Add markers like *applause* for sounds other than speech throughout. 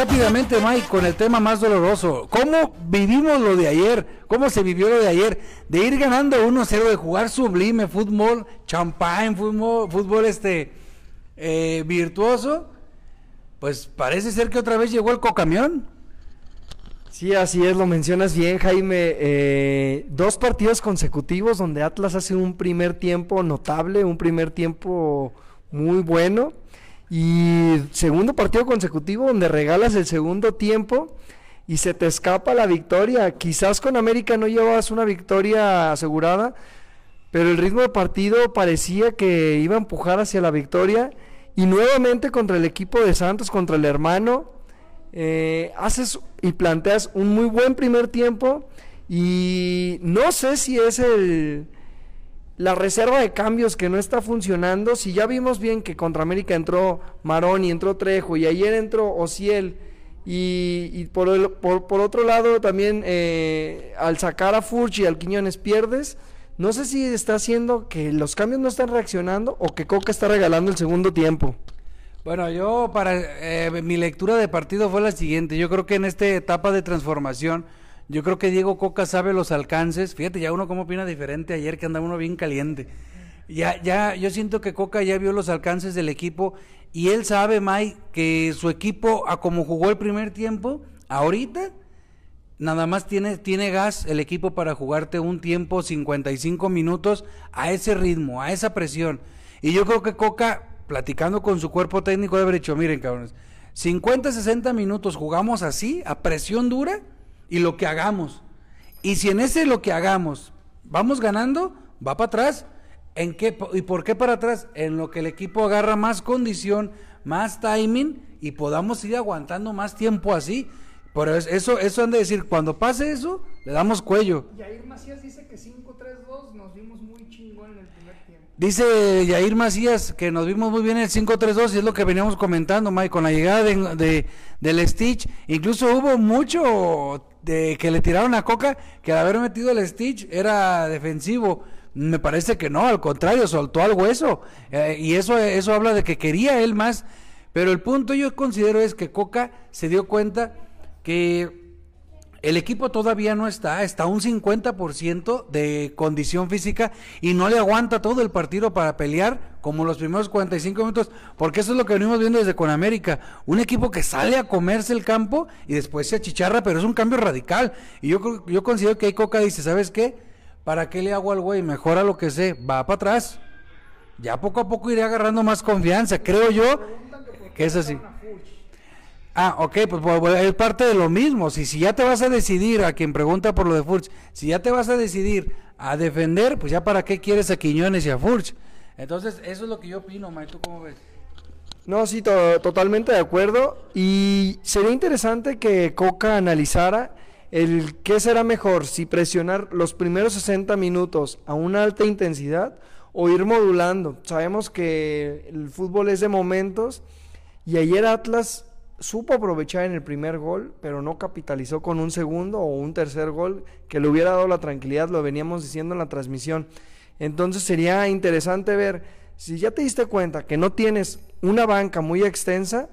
rápidamente, Mike, con el tema más doloroso. ¿Cómo vivimos lo de ayer? ¿Cómo se vivió lo de ayer? De ir ganando 1-0, de jugar sublime, fútbol, champán, fútbol, fútbol este, eh, virtuoso. Pues parece ser que otra vez llegó el cocamión. Sí, así es, lo mencionas bien, Jaime. Eh, dos partidos consecutivos donde Atlas hace un primer tiempo notable, un primer tiempo muy bueno. Y segundo partido consecutivo donde regalas el segundo tiempo y se te escapa la victoria. Quizás con América no llevas una victoria asegurada, pero el ritmo de partido parecía que iba a empujar hacia la victoria. Y nuevamente contra el equipo de Santos, contra el hermano, eh, haces y planteas un muy buen primer tiempo. Y no sé si es el, la reserva de cambios que no está funcionando, si ya vimos bien que contra América entró Marón y entró Trejo y ayer entró Ociel y, por, por, otro lado también eh, al sacar a Furchi y al Quiñones pierdes, no sé si está haciendo que los cambios no están reaccionando o que Coca está regalando el segundo tiempo. Bueno, yo para eh, mi lectura de partido fue la siguiente, yo creo que en esta etapa de transformación yo creo que Diego Coca sabe los alcances. Fíjate, ya uno como opina diferente ayer que anda uno bien caliente. Ya, ya, yo siento que Coca ya vio los alcances del equipo y él sabe, Mike, que su equipo, a como jugó el primer tiempo, ahorita nada más tiene, tiene gas el equipo para jugarte un tiempo 55 minutos a ese ritmo, a esa presión. Y yo creo que Coca, platicando con su cuerpo técnico, debe haber dicho, miren cabrones, 50, 60 minutos jugamos así, a presión dura, y lo que hagamos. Y si en ese lo que hagamos vamos ganando, va para atrás. ¿En qué, ¿Y por qué para atrás? En lo que el equipo agarra más condición, más timing y podamos ir aguantando más tiempo así. Por eso, eso han de decir, cuando pase eso, le damos cuello. Yair Macías dice que 5-3-2 nos vimos muy chingón en el primer tiempo. Dice Yair Macías que nos vimos muy bien en el 5-3-2 y es lo que veníamos comentando, Mike, con la llegada de, de, del Stitch. Incluso hubo mucho de que le tiraron a Coca, que al haber metido el Stitch era defensivo. Me parece que no, al contrario, soltó al hueso. Eh, y eso, eso habla de que quería él más. Pero el punto yo considero es que Coca se dio cuenta que el equipo todavía no está, está un 50% de condición física y no le aguanta todo el partido para pelear como los primeros 45 minutos, porque eso es lo que venimos viendo desde con América, un equipo que sale a comerse el campo y después se achicharra, pero es un cambio radical. Y yo, yo considero que Coca dice, ¿sabes qué? ¿Para qué le hago al güey? Mejora lo que sé, va para atrás. Ya poco a poco iré agarrando más confianza, creo yo que es así. Ah, ok, pues, pues, pues, es parte de lo mismo. Si, si ya te vas a decidir, a quien pregunta por lo de Furch, si ya te vas a decidir a defender, pues ya para qué quieres a Quiñones y a Furch. Entonces, eso es lo que yo opino, Mike. ¿Tú cómo ves? No, sí, totalmente de acuerdo. Y sería interesante que Coca analizara el qué será mejor, si presionar los primeros 60 minutos a una alta intensidad o ir modulando. Sabemos que el fútbol es de momentos y ayer Atlas supo aprovechar en el primer gol, pero no capitalizó con un segundo o un tercer gol que le hubiera dado la tranquilidad, lo veníamos diciendo en la transmisión. Entonces sería interesante ver, si ya te diste cuenta que no tienes una banca muy extensa,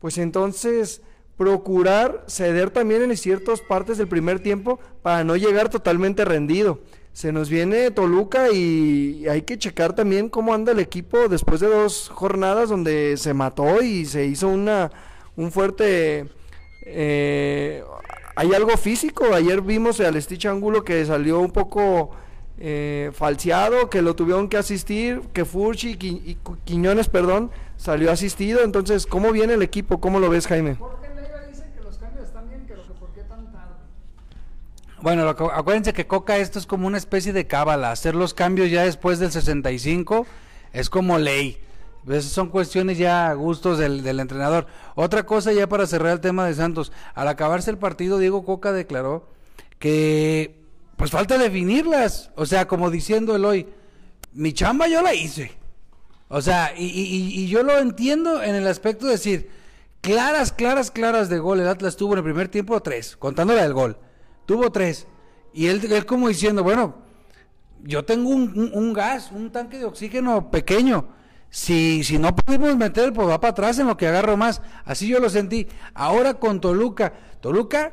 pues entonces procurar ceder también en ciertas partes del primer tiempo para no llegar totalmente rendido. Se nos viene Toluca y hay que checar también cómo anda el equipo después de dos jornadas donde se mató y se hizo una un fuerte... Eh, ¿Hay algo físico? Ayer vimos al Stitch Angulo que salió un poco eh, falseado, que lo tuvieron que asistir, que Furchi y Quiñones, perdón, salió asistido. Entonces, ¿cómo viene el equipo? ¿Cómo lo ves, Jaime? Bueno, acuérdense que Coca esto es como una especie de cábala, hacer los cambios ya después del 65 es como ley. Esas son cuestiones ya gustos del, del, entrenador. Otra cosa ya para cerrar el tema de Santos. Al acabarse el partido, Diego Coca declaró que pues falta definirlas. O sea, como diciendo el hoy, mi chamba yo la hice. O sea, y, y, yo lo entiendo en el aspecto de decir, claras, claras, claras de gol. El Atlas tuvo en el primer tiempo tres, contándola del gol. Tuvo tres. Y él, él como diciendo, bueno, yo tengo un, un gas, un tanque de oxígeno pequeño Si, si no pudimos meter, pues va para atrás en lo que agarro más. Así yo lo sentí. Ahora con Toluca. Toluca,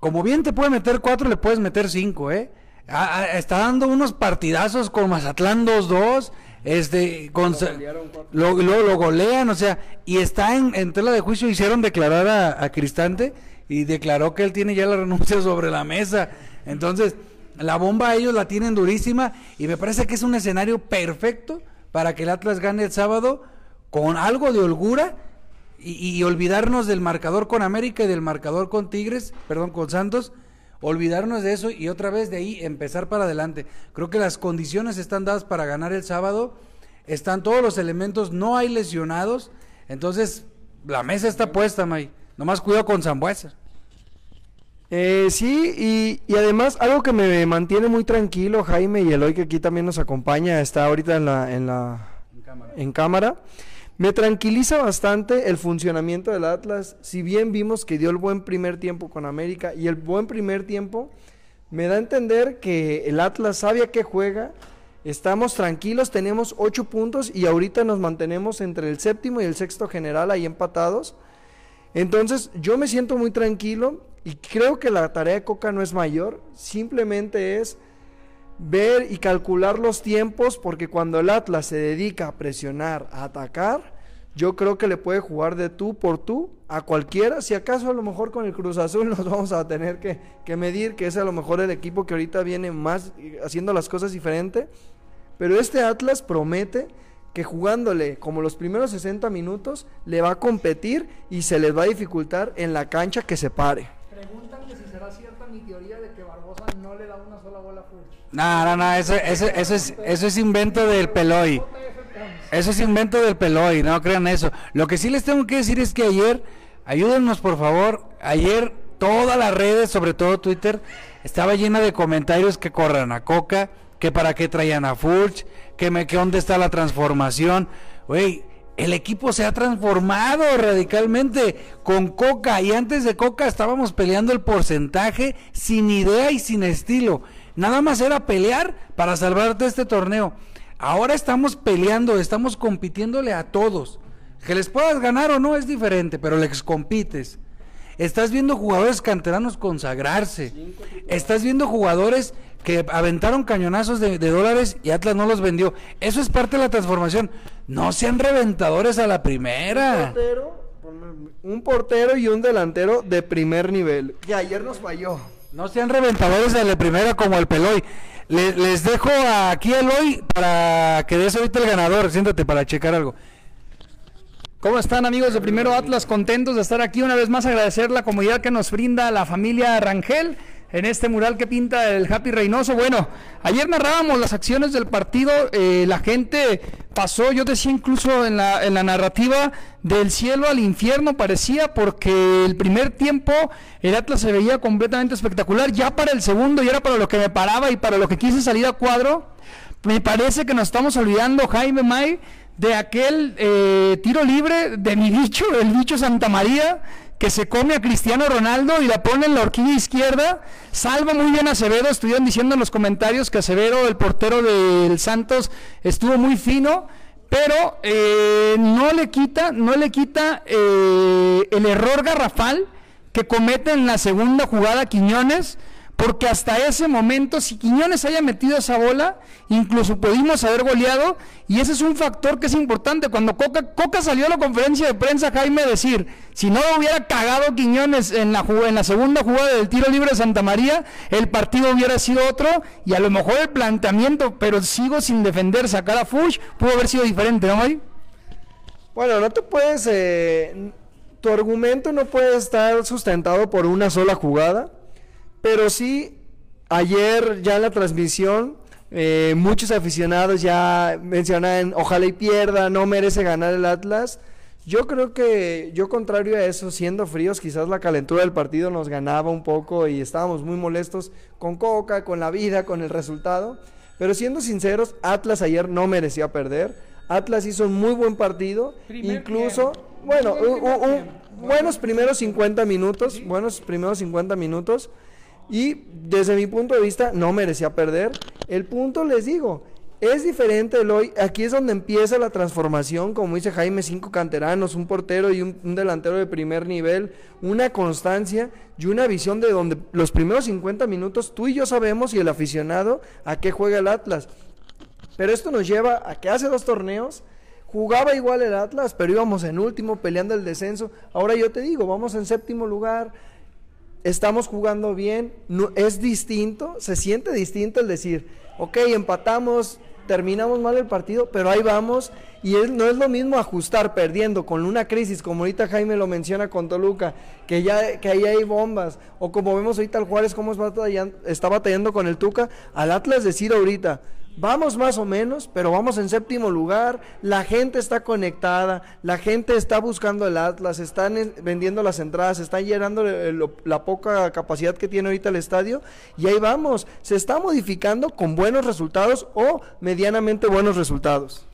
como bien te puede meter cuatro, le puedes meter cinco, ¿eh? Ah, está dando unos partidazos con Mazatlán 2-2. Este, con, lo, lo, lo, golean, o sea, y está en, en tela de juicio. Hicieron declarar a, a Cristante y declaró que él tiene ya la renuncia *laughs* sobre la mesa. Entonces, la bomba ellos la tienen durísima y me parece que es un escenario perfecto para que el Atlas gane el sábado con algo de holgura y, olvidarnos del marcador con América y del marcador con Tigres, perdón, con Santos, olvidarnos de eso y otra vez de ahí empezar para adelante. Creo que las condiciones están dadas para ganar el sábado, están todos los elementos, no hay lesionados, entonces la mesa está puesta, May. Nomás cuidado con Zambuesa. Eh, sí, y, y, además algo que me mantiene muy tranquilo, Jaime y Eloy, que aquí también nos acompaña, está ahorita en la, en la En cámara. en cámara. Me tranquiliza bastante el funcionamiento del Atlas. Si bien vimos que dio el buen primer tiempo con América y el buen primer tiempo me da a entender que el Atlas sabe a qué juega. Estamos tranquilos, tenemos ocho puntos y ahorita nos mantenemos entre el séptimo y el sexto general ahí empatados. Entonces yo me siento muy tranquilo y creo que la tarea de Coca no es mayor, simplemente es ver y calcular los tiempos porque cuando el Atlas se dedica a presionar, a atacar, yo creo que le puede jugar de tú por tú a cualquiera. Si acaso a lo mejor con el Cruz Azul *laughs* nos vamos a tener que, que medir, que es a lo mejor el equipo que ahorita viene más haciendo las cosas diferente. Pero este Atlas promete que jugándole como los primeros 60 minutos le va a competir y se les va a dificultar en la cancha que se pare. Preguntan que si será cierta mi teoría de que Barbosa no le da una sola bola a Furch. No, no, no, eso, eso, eso, es, eso es invento del Peloy. Eso es invento del Peloy, no crean eso. Lo que sí les tengo que decir es que ayer, ayúdennos por favor, ayer todas las redes, sobre todo Twitter, estaba llena de comentarios que corran a Coca, que para qué traían a Furch, que, me, que dónde está la transformación. Güey, el equipo se ha transformado radicalmente con Coca y antes de Coca estábamos peleando el porcentaje sin idea y sin estilo. Nada más era pelear para salvarte este torneo. Ahora estamos peleando, estamos compitiéndole a todos. Que les puedas ganar o no es diferente, pero les compites. Estás viendo jugadores canteranos consagrarse. Estás viendo jugadores que aventaron cañonazos de, de, dólares y Atlas no los vendió. Eso es parte de la transformación. No sean reventadores a la primera. Un portero, un portero y un delantero de primer nivel. Que ayer nos falló. No sean reventadores a la primera como el Peloy. Les, les dejo aquí a Eloy para que des ahorita el ganador. Siéntate para checar algo. ¿Cómo están amigos de Primero Atlas? Contentos de estar aquí una vez más, agradecer la comodidad que nos brinda la familia Rangel en este mural que pinta el Happy Reynoso. Bueno, ayer narrábamos las acciones del partido, eh, la gente pasó, yo decía incluso en la, en la narrativa, del cielo al infierno parecía, porque el primer tiempo el Atlas se veía completamente espectacular, ya para el segundo, y era para lo que me paraba y para lo que quise salir a cuadro. Me parece que nos estamos olvidando, Jaime May, de aquel eh, tiro libre de mi bicho, el bicho Santa María, que se come a Cristiano Ronaldo y la pone en la horquilla izquierda. Salva muy bien a Acevedo. Estuvieron diciendo en los comentarios que Acevedo, el portero del Santos, estuvo muy fino. Pero eh, no le quita, no le quita eh, el error garrafal que comete en la segunda jugada Quiñones porque hasta ese momento, si Quiñones haya metido esa bola, incluso pudimos haber goleado, y ese es un factor que es importante. Cuando Coca, Coca salió a la conferencia de prensa, Jaime, decir, si no hubiera cagado Quiñones en la, en la segunda jugada del tiro libre de Santa María, el partido hubiera sido otro, y a lo mejor el planteamiento, pero sigo sin defender, sacar a Fush, pudo haber sido diferente, ¿no, May? Bueno, no te puedes... Eh, tu argumento no puede estar sustentado por una sola jugada pero sí, ayer ya en la transmisión, eh, muchos aficionados ya mencionan, ojalá y pierda, no merece ganar el Atlas. Yo creo que, yo contrario a eso, siendo fríos, quizás la calentura del partido nos ganaba un poco y estábamos muy molestos con Coca, con la vida, con el resultado. Pero siendo sinceros, Atlas ayer no merecía perder. Atlas hizo un muy buen partido, Primer incluso, tiempo. bueno, tiempo. buenos primeros 50 minutos, buenos primeros 50 minutos. Y desde mi punto de vista no merecía perder. El punto les digo, Es diferente el hoy. Aquí es donde empieza la transformación, como dice Jaime, cinco canteranos, un portero y un, un delantero de primer nivel, una constancia y una visión de donde los primeros 50 minutos tú y yo sabemos y el aficionado a qué juega el Atlas. Pero esto nos lleva a que hace dos torneos jugaba igual el Atlas, pero íbamos en último peleando el descenso. Ahora yo te digo, vamos en séptimo lugar, estamos jugando bien, no, es distinto, se siente distinto el decir, ok, empatamos, terminamos mal el partido, pero ahí vamos. Y es, no es lo mismo ajustar perdiendo con una crisis, como ahorita Jaime lo menciona con Toluca, que ya que ahí hay bombas, o como vemos ahorita al Juárez cómo está batallando, está batallando con el Tuca, al Atlas decir ahorita, Vamos más o menos, pero vamos en séptimo lugar. La gente está conectada, la gente está buscando el Atlas, están en- vendiendo las entradas, están llenando lo- la poca capacidad que tiene ahorita el estadio. Y ahí vamos, se está modificando con buenos resultados o medianamente buenos resultados.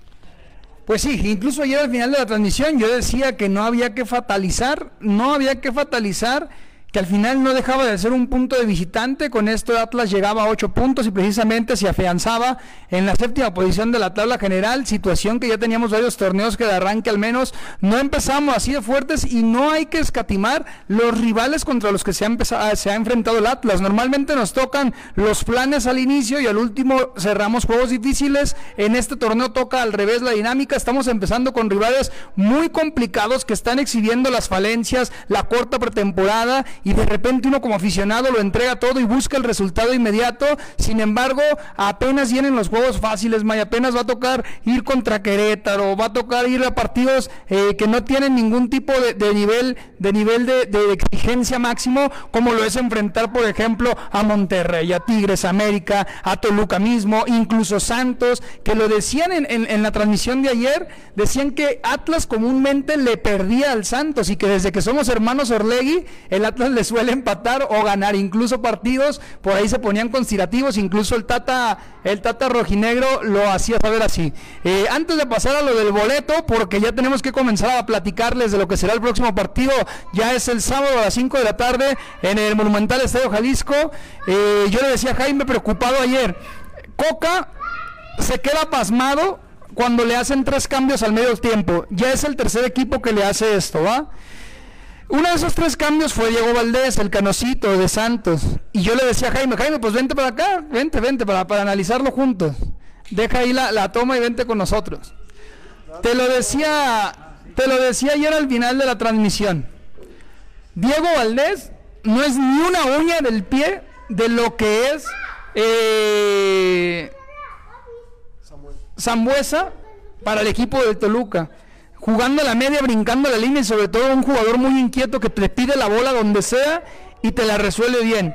Pues sí, incluso ayer al final de la transmisión yo decía que no había que fatalizar, no había que fatalizar, que al final no dejaba de ser un punto de visitante, con esto Atlas llegaba a ocho puntos y precisamente se afianzaba en la séptima posición de la tabla general, situación que ya teníamos varios torneos que de arranque al menos. No empezamos así de fuertes y no hay que escatimar los rivales contra los que se ha, empezado, se ha enfrentado el Atlas. Normalmente nos tocan los planes al inicio y al último cerramos juegos difíciles, en este torneo toca al revés la dinámica, estamos empezando con rivales muy complicados que están exhibiendo las falencias, la corta pretemporada y de repente uno como aficionado lo entrega todo y busca el resultado inmediato. Sin embargo, apenas vienen los juegos fáciles, May, apenas va a tocar ir contra Querétaro, va a tocar ir a partidos eh, que no tienen ningún tipo de, nivel de nivel de, de exigencia máximo, como lo es enfrentar, por ejemplo, a Monterrey, a Tigres, América, a Toluca mismo, incluso Santos, que lo decían en- en la transmisión de ayer, decían que Atlas comúnmente le perdía al Santos y que desde que somos hermanos Orlegui, el Atlas le suele empatar o ganar incluso partidos, por ahí se ponían conspirativos, incluso el Tata, el Tata Rojinegro lo hacía saber así. Eh, antes de pasar a lo del boleto, porque ya tenemos que comenzar a platicarles de lo que será el próximo partido, ya es el sábado a las 5 de la tarde en el Monumental Estadio Jalisco. Eh, yo le decía a Jaime preocupado ayer, Coca se queda pasmado cuando le hacen tres cambios al medio tiempo. Ya es el tercer equipo que le hace esto, ¿va? Uno de esos tres cambios fue Diego Valdés, el canocito de Santos. Y yo le decía a Jaime, Jaime, pues vente para acá, vente, vente, para, para analizarlo juntos. Deja ahí la, la toma y vente con nosotros. Te lo decía, te lo decía ayer al final de la transmisión. Diego Valdés no es ni una uña del pie de lo que es eh, Zambuesa para el equipo del Toluca. Jugando a la media, brincando la línea y sobre todo un jugador muy inquieto que te pide la bola donde sea y te la resuelve bien.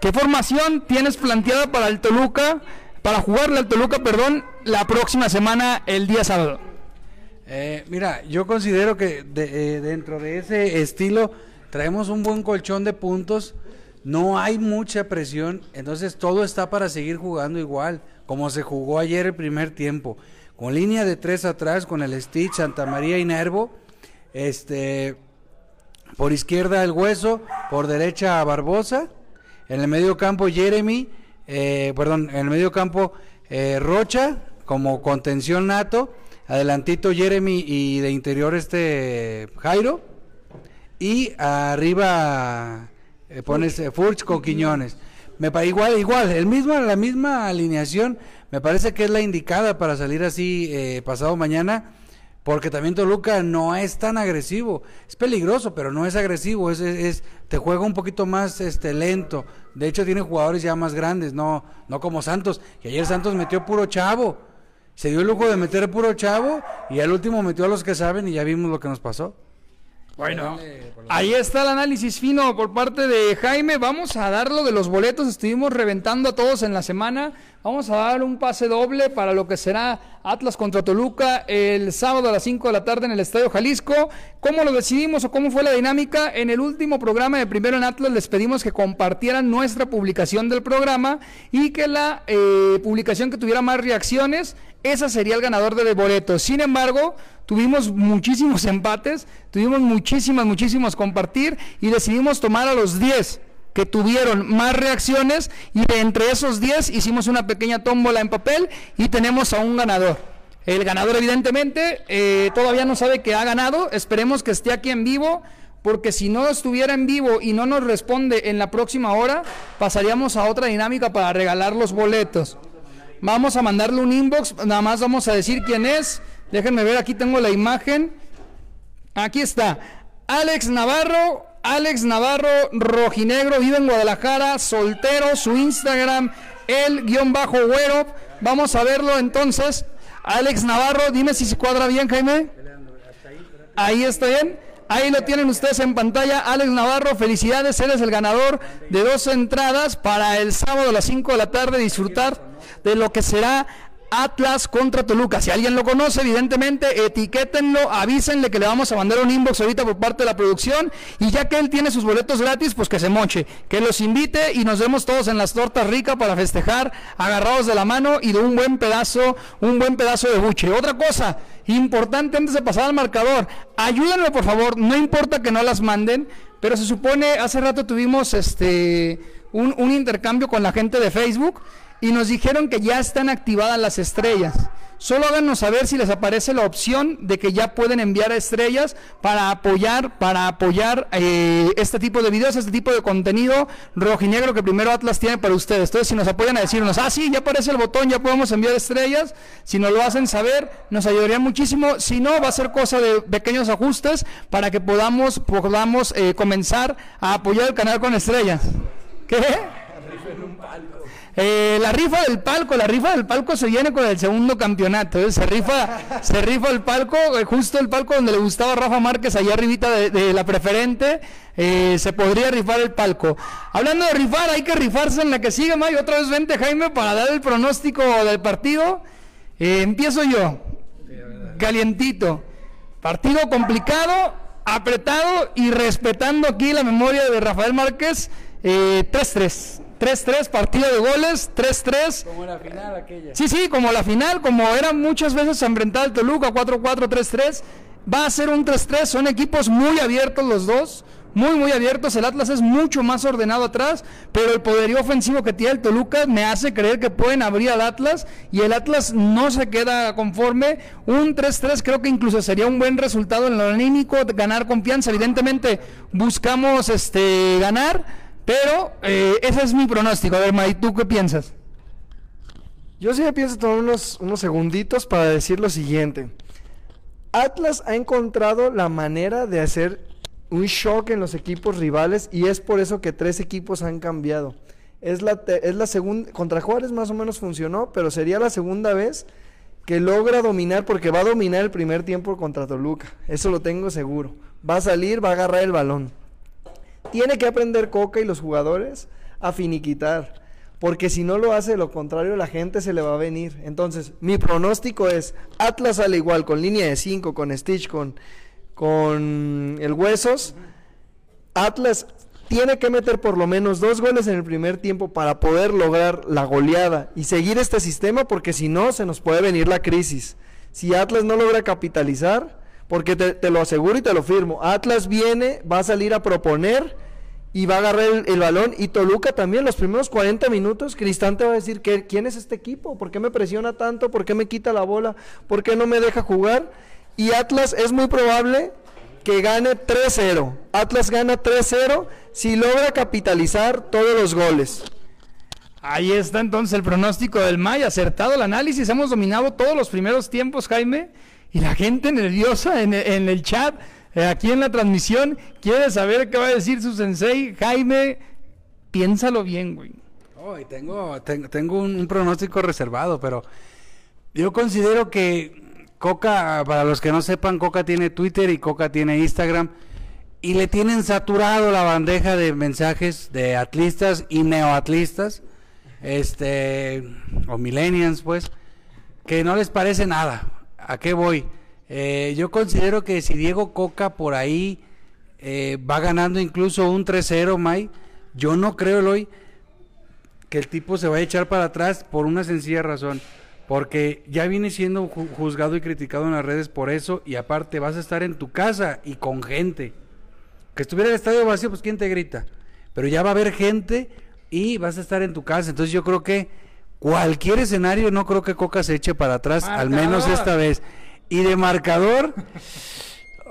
¿Qué formación tienes planteada para el Toluca, para jugarle al Toluca, perdón, la próxima semana, el día sábado? Eh, mira, yo considero que de- eh, dentro de ese estilo traemos un buen colchón de puntos, no hay mucha presión, entonces todo está para seguir jugando igual, como se jugó ayer el primer tiempo, con línea de tres atrás, con el Stitch, Santa María y Nervo, este, por izquierda el Hueso, por derecha Barbosa, en el medio campo Jeremy, eh, perdón, en el medio campo eh, Rocha como contención nato, adelantito Jeremy y de interior este Jairo. Y arriba eh, pones Furch con Quiñones. Me pa- igual, igual, el mismo, la misma alineación me parece que es la indicada para salir así eh, pasado mañana. Porque también Toluca no es tan agresivo, es peligroso, pero no es agresivo, es, es, es- te juega un poquito más este lento. De hecho tiene jugadores ya más grandes, no no como Santos, que ayer Santos metió puro chavo. Se dio el lujo de meter puro chavo y al último metió a los que saben y ya vimos lo que nos pasó. Bueno, ahí está el análisis fino por parte de Jaime. Vamos a dar lo de los boletos. Estuvimos reventando a todos en la semana. Vamos a dar un pase doble para lo que será Atlas contra Toluca el sábado a las 5 de la tarde en el Estadio Jalisco. ¿Cómo lo decidimos o cómo fue la dinámica? En el último programa de Primero en Atlas les pedimos que compartieran nuestra publicación del programa y que la eh, publicación que tuviera más reacciones, esa sería el ganador del boleto. Sin embargo, tuvimos muchísimos *laughs* empates, tuvimos muchísimas, muchísimos compartir y decidimos tomar a los 10 que tuvieron más reacciones y de entre esos 10 hicimos una pequeña tómbola en papel y tenemos a un ganador. El ganador evidentemente eh, todavía no sabe que ha ganado, esperemos que esté aquí en vivo porque si no estuviera en vivo y no nos responde en la próxima hora, pasaríamos a otra dinámica para regalar los boletos. Vamos a mandarle un inbox, nada más vamos a decir quién es. Déjenme ver, aquí tengo la imagen. Aquí está. Alex Navarro, Alex Navarro, rojinegro, vive en Guadalajara, soltero, su Instagram, el guion bajo güero. Vamos a verlo entonces. Alex Navarro, dime si se cuadra bien, Jaime. Ahí está bien. Ahí lo tienen ustedes en pantalla. Alex Navarro, felicidades, eres el ganador de dos entradas para el sábado a las 5 de la tarde disfrutar de lo que será Atlas contra Toluca. Si alguien lo conoce, evidentemente, etiquétenlo, avísenle que le vamos a mandar un inbox ahorita por parte de la producción. Y ya que él tiene sus boletos gratis, pues que se moche, que los invite y nos vemos todos en las tortas ricas para festejar, agarrados de la mano y de un buen pedazo, un buen pedazo de buche. Otra cosa importante antes de pasar al marcador, ayúdenme por favor, no importa que no las manden, pero se supone, hace rato tuvimos este un, un intercambio con la gente de Facebook y nos dijeron que ya están activadas las estrellas. Solo háganos saber si les aparece la opción de que ya pueden enviar estrellas para apoyar, para apoyar eh, este tipo de videos, este tipo de contenido rojinegro que primero Atlas tiene para ustedes. Entonces, si nos apoyan a decirnos, ah, sí, ya aparece el botón, ya podemos enviar estrellas, si nos lo hacen saber, nos ayudaría muchísimo. Si no, va a ser cosa de pequeños ajustes para que podamos, podamos eh, comenzar a apoyar el canal con estrellas. ¿Qué? Eh, la rifa del palco, la rifa del palco se viene con el segundo campeonato. ¿eh? Se rifa, se rifa el palco, eh, justo el palco donde le gustaba a Rafa Márquez, allá arribita de, la preferente. Eh, se podría rifar el palco. Hablando de rifar, hay que rifarse en la que sigue, May. Otra vez vente, Jaime, para dar el pronóstico del partido. empiezo yo. Calientito. Partido complicado, apretado y respetando aquí la memoria de Rafael Márquez. 3-3. 3-3, partido de goles, 3-3. Como la final aquella. Sí, sí, como la final, como era muchas veces enfrentar al Toluca, 4-4, 3-3. Va a ser un 3-3, son equipos muy abiertos los dos, muy, muy abiertos. El Atlas es mucho más ordenado atrás, pero el poderío ofensivo que tiene el Toluca me hace creer que pueden abrir al Atlas y el Atlas no se queda conforme. Un 3-3 creo que incluso sería un buen resultado en lo anímico, ganar confianza. Evidentemente buscamos este ganar pero eh, ese es mi pronóstico. A ver, May, ¿tú qué piensas? Yo sí me pienso tomar unos, unos segunditos para decir lo siguiente. Atlas ha encontrado la manera de hacer un shock en los equipos rivales y es por eso que tres equipos han cambiado. Es la, es la segunda, contra Juárez más o menos funcionó, pero sería la segunda vez que logra dominar, porque va a dominar el primer tiempo contra Toluca. Eso lo tengo seguro. Va a salir, va a agarrar el balón tiene que aprender Coca y los jugadores a finiquitar. Porque si no lo hace, lo contrario, la gente se le va a venir. Entonces, mi pronóstico es Atlas al igual, con línea de 5, con Stitch, con, con el Huesos. Atlas tiene que meter por lo menos dos goles en el primer tiempo para poder lograr la goleada y seguir este sistema, porque si no, se nos puede venir la crisis. Si Atlas no logra capitalizar, porque te, lo aseguro y te lo firmo, Atlas viene, va a salir a proponer y va a agarrar el, balón. Y Toluca también, los primeros 40 minutos, Cristán te va a decir, que, ¿quién es este equipo? ¿Por qué me presiona tanto? ¿Por qué me quita la bola? ¿Por qué no me deja jugar? Y Atlas es muy probable que gane 3-0. Atlas gana 3-0 si logra capitalizar todos los goles. Ahí está entonces el pronóstico del May, acertado el análisis, hemos dominado todos los primeros tiempos, Jaime y la gente nerviosa en, el chat, eh, aquí en la transmisión, quiere saber qué va a decir su sensei. Jaime, piénsalo bien, güey. tengo, tengo, un, pronóstico reservado, pero yo considero que Coca, para los que no sepan, Coca tiene Twitter y Coca tiene Instagram y le tienen saturado la bandeja de mensajes de atlistas y neoatlistas, este, o millennials, pues, que no les parece nada. ¿A qué voy? Eh, yo considero que si Diego Coca por ahí eh, va ganando incluso un 3-0, May, yo no creo, hoy que el tipo se va a echar para atrás por una sencilla razón. Porque ya viene siendo juzgado y criticado en las redes por eso y aparte vas a estar en tu casa y con gente. Que estuviera el estadio vacío, pues ¿quién te grita? pero ya va a haber gente y vas a estar en tu casa. Entonces yo creo que cualquier escenario, no creo que Coca se eche para atrás, al menos esta vez. Y de marcador,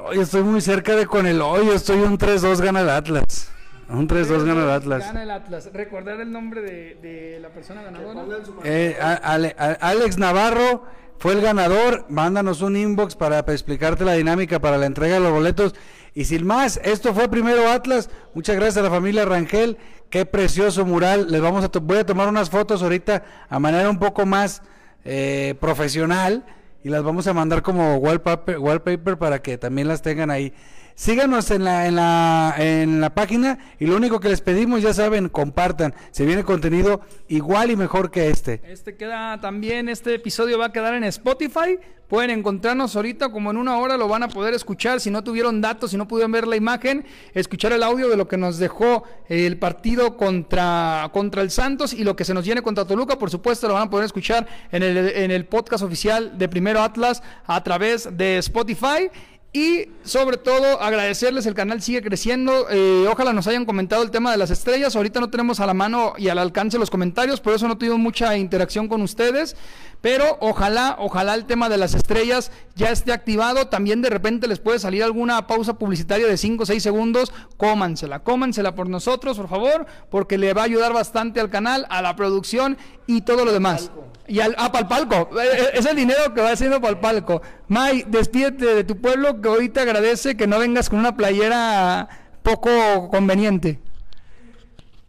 hoy estoy muy cerca de con el hoyo, estoy un 3-2 gana el Atlas. Un 3-2 gana el Atlas. Gana el Atlas. Recordar el nombre de, de la persona ganadora. Eh, Ale- Alex Navarro fue el ganador. Mándanos un inbox para explicarte la dinámica para la entrega de los boletos. Y sin más, esto fue primero Atlas. Muchas gracias a la familia Rangel. Qué precioso mural. Les vamos a voy a tomar unas fotos ahorita a manera un poco más eh, profesional y las vamos a mandar como wallpaper, wallpaper para que también las tengan ahí. Síganos en la, en la en la página y lo único que les pedimos, ya saben, compartan. Se viene contenido igual y mejor que este. Este queda también, este episodio va a quedar en Spotify. Pueden encontrarnos ahorita como en una hora lo van a poder escuchar. Si no tuvieron datos, si no pudieron ver la imagen, escuchar el audio de lo que nos dejó el partido contra, contra el Santos y lo que se nos viene contra Toluca. Por supuesto, lo van a poder escuchar en el, en el podcast oficial de Primero Atlas a través de Spotify. Y sobre todo agradecerles, el canal sigue creciendo. eh, ojalá nos hayan comentado el tema de las estrellas. Ahorita no tenemos a la mano y al alcance los comentarios, por eso no tuvimos mucha interacción con ustedes. Pero ojalá, ojalá el tema de las estrellas ya esté activado. También de repente les puede salir alguna pausa publicitaria de 5 o 6 segundos. Cómansela, cómansela por nosotros, por favor, porque le va a ayudar bastante al canal, a la producción y todo lo demás. Y al, ah, para el palco. Eh, eh, Es el dinero que va haciendo para el palco. May, despídete de tu pueblo que hoy te agradece que no vengas con una playera poco conveniente.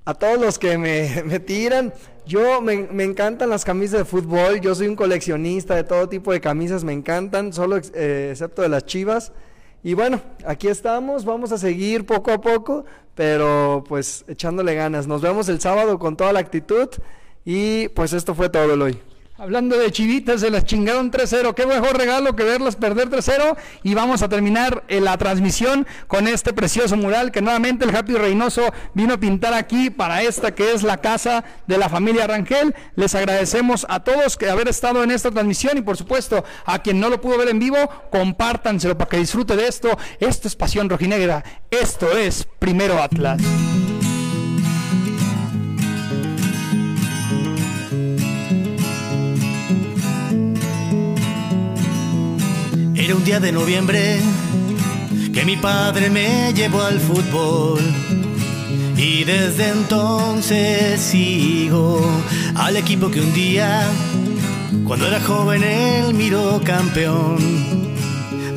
A todos los que me, *laughs* tiran, yo me, encantan las camisas de fútbol, yo soy un coleccionista de todo tipo de camisas, me encantan, solo eh, excepto de las chivas. Y bueno, aquí estamos, vamos a seguir poco a poco, pero pues echándole ganas. Nos vemos el sábado con toda la actitud y pues esto fue todo el hoy. Hablando de chivitas, se las chingaron 3-0. Qué mejor regalo que verlas perder 3-0. Y vamos a terminar eh, la transmisión con este precioso mural que nuevamente el Happy Reynoso vino a pintar aquí para esta que es la casa de la familia Rangel. Les agradecemos a todos que haber estado en esta transmisión y por supuesto a quien no lo pudo ver en vivo, compártanselo para que disfrute de esto. Esto es Pasión Rojinegra. Esto es Primero Atlas. Un día de noviembre que mi padre me llevó al fútbol. Y desde entonces sigo al equipo que un día, cuando era joven, él miró campeón.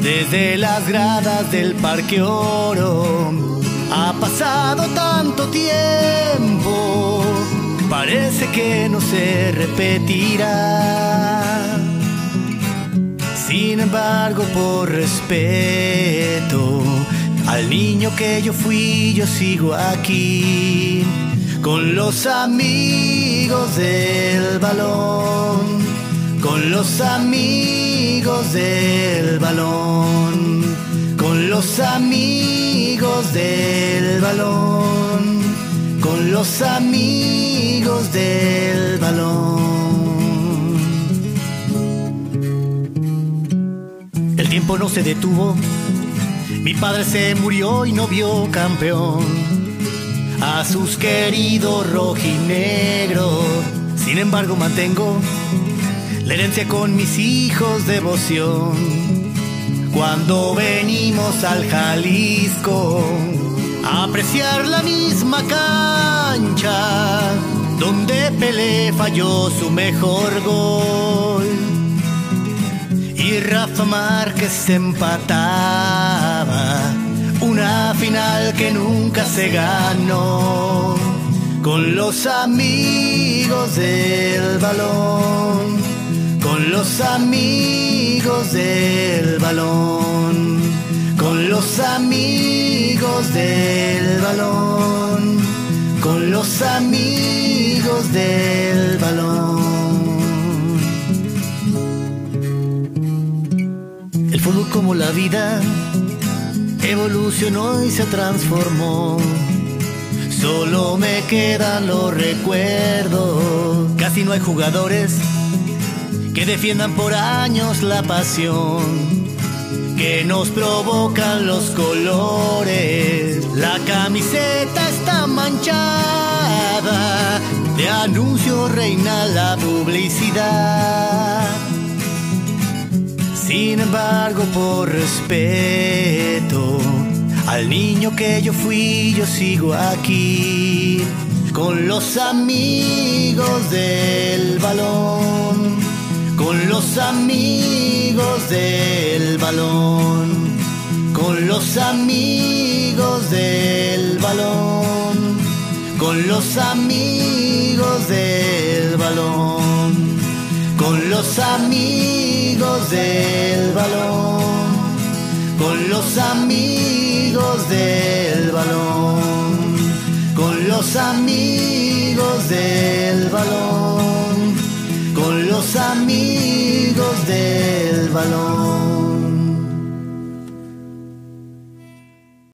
Desde las gradas del Parque Oro ha pasado tanto tiempo, parece que no se repetirá. Sin embargo, por respeto al niño que yo fui, yo sigo aquí con los amigos del balón, con los amigos del balón, con los amigos del balón, con los amigos del balón. No se detuvo. Mi padre se murió y no vio campeón. A sus queridos rojinegros. Sin embargo, mantengo la herencia con mis hijos devoción. Cuando venimos al Jalisco a apreciar la misma cancha donde Pelé falló su mejor gol y Rafa Márquez empataba. Una final que nunca se ganó. Con los amigos del balón, con los amigos del balón, con los amigos del balón, con los amigos del balón. Como la vida evolucionó y se transformó. Solo me quedan los recuerdos. Casi no hay jugadores que defiendan por años la pasión que nos provocan los colores. La camiseta está manchada de anuncio reina la publicidad. Sin embargo, por respeto al niño que yo fui, yo sigo aquí con los amigos del balón, con los amigos del balón, con los amigos del balón, con los amigos del balón, con los amigos del balón, con los amigos del balón con los amigos del balón, con los amigos del balón.